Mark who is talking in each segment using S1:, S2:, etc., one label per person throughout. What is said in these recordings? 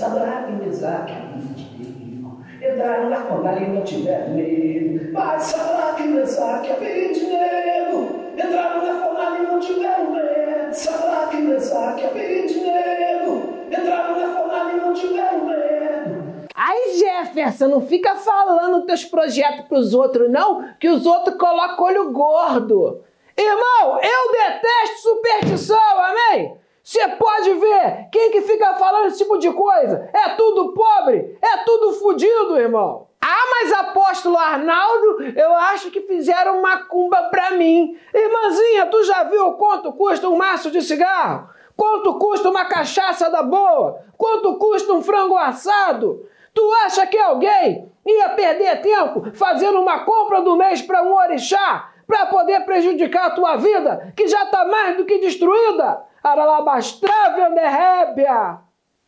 S1: Sadraque, Mesaque, Abednego. Entraram na fornalha e não tiveram medo. Mas Sadraque, Mesaque, Abednego. Entraram na fornalha e não tiveram medo. Sadraque, Mesaque, Abednego. Entraram na fornalha e não tiveram medo.
S2: Aí, Jefferson, não fica falando teus projetos pros outros, não, que os outros colocam olho gordo. Irmão, eu detesto superstição, amém? Você pode ver, quem que fica falando esse tipo de coisa? É tudo pobre, é tudo fudido, irmão. Ah, mas apóstolo Arnaldo, eu acho que fizeram macumba pra mim. Irmãzinha, tu já viu quanto custa um maço de cigarro? Quanto custa uma cachaça da boa? Quanto custa um frango assado? Tu acha que alguém ia perder tempo fazendo uma compra do mês para um orixá para poder prejudicar a tua vida, que já está mais do que destruída? Aralabastrave anderrébia!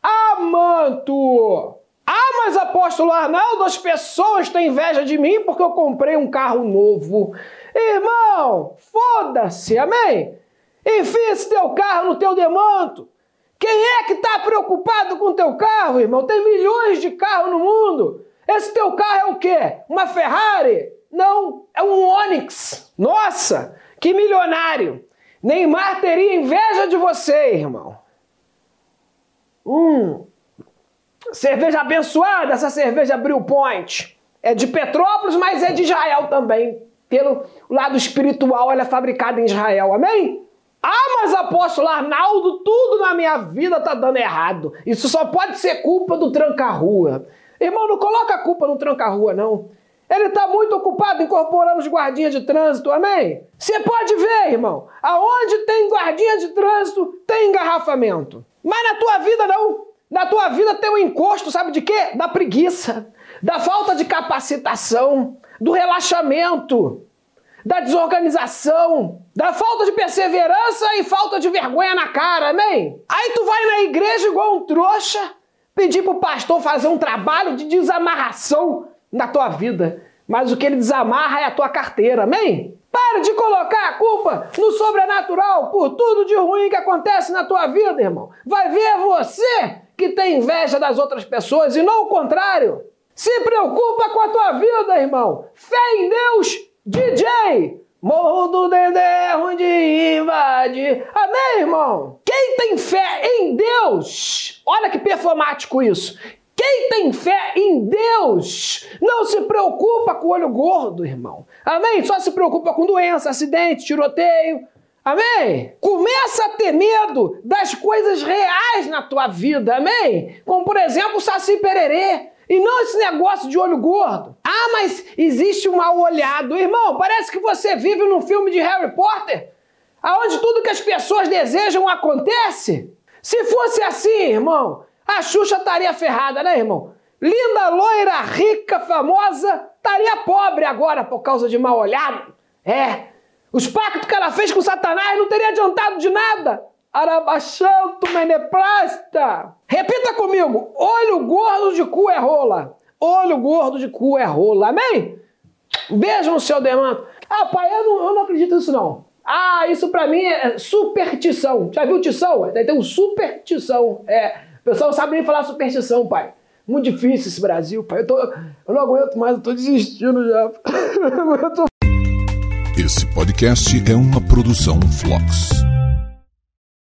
S2: Amanto! Ah, mas apóstolo Arnaldo, as pessoas têm inveja de mim porque eu comprei um carro novo. Irmão, foda-se, amém? Enfia esse teu carro no teu demanto. Quem é que está preocupado com o teu carro, irmão? Tem milhões de carros no mundo. Esse teu carro é o quê? Uma Ferrari? Não, é um Onix. Nossa, que milionário. Neymar teria inveja de você, irmão. Hum, cerveja abençoada, essa cerveja Brew Point. É de Petrópolis, mas é de Israel também. Pelo lado espiritual, ela é fabricada em Israel. Amém? Ah, mas apóstolo Arnaldo, tudo na minha vida tá dando errado. Isso só pode ser culpa do tranca-rua. Irmão, não coloca a culpa no tranca-rua, não. Ele está muito ocupado incorporando os guardinhas de trânsito, amém? Você pode ver, irmão, aonde tem guardinha de trânsito, tem engarrafamento. Mas na tua vida não. Na tua vida tem um encosto, sabe de quê? Da preguiça, da falta de capacitação, do relaxamento da desorganização, da falta de perseverança e falta de vergonha na cara, amém? Aí tu vai na igreja igual um trouxa, pedir pro pastor fazer um trabalho de desamarração na tua vida, mas o que ele desamarra é a tua carteira, amém? Para de colocar a culpa no sobrenatural por tudo de ruim que acontece na tua vida, irmão. Vai ver você que tem inveja das outras pessoas e não o contrário. Se preocupa com a tua vida, irmão. Fé em Deus DJ! Morro do Dedé é ruim de invadir. Amém, irmão? Quem tem fé em Deus, olha que performático isso. Quem tem fé em Deus não se preocupa com o olho gordo, irmão. Amém? Só se preocupa com doença, acidente, tiroteio. Amém? Começa a ter medo das coisas reais na tua vida. Amém? Como, por exemplo, o Saci Pererê. E não esse negócio de olho gordo. Ah, mas existe um mal olhado. Irmão, parece que você vive num filme de Harry Potter, aonde tudo que as pessoas desejam acontece. Se fosse assim, irmão, a Xuxa estaria ferrada, né, irmão? Linda, loira, rica, famosa, estaria pobre agora por causa de mal olhado. É. Os pactos que ela fez com Satanás não teria adiantado de nada. Arabachanto meneplasta. Repita comigo. Olho gordo de cu é rola. Olho gordo de cu é rola. Amém? Beijo no seu demanto. Ah, pai, eu não, eu não acredito nisso não. Ah, isso pra mim é superstição. Já viu tição? Tem um superstição. É, pessoal não sabe nem falar superstição, pai. Muito difícil esse Brasil, pai. Eu, tô, eu não aguento mais, eu tô desistindo já.
S3: Esse podcast é uma produção Flux.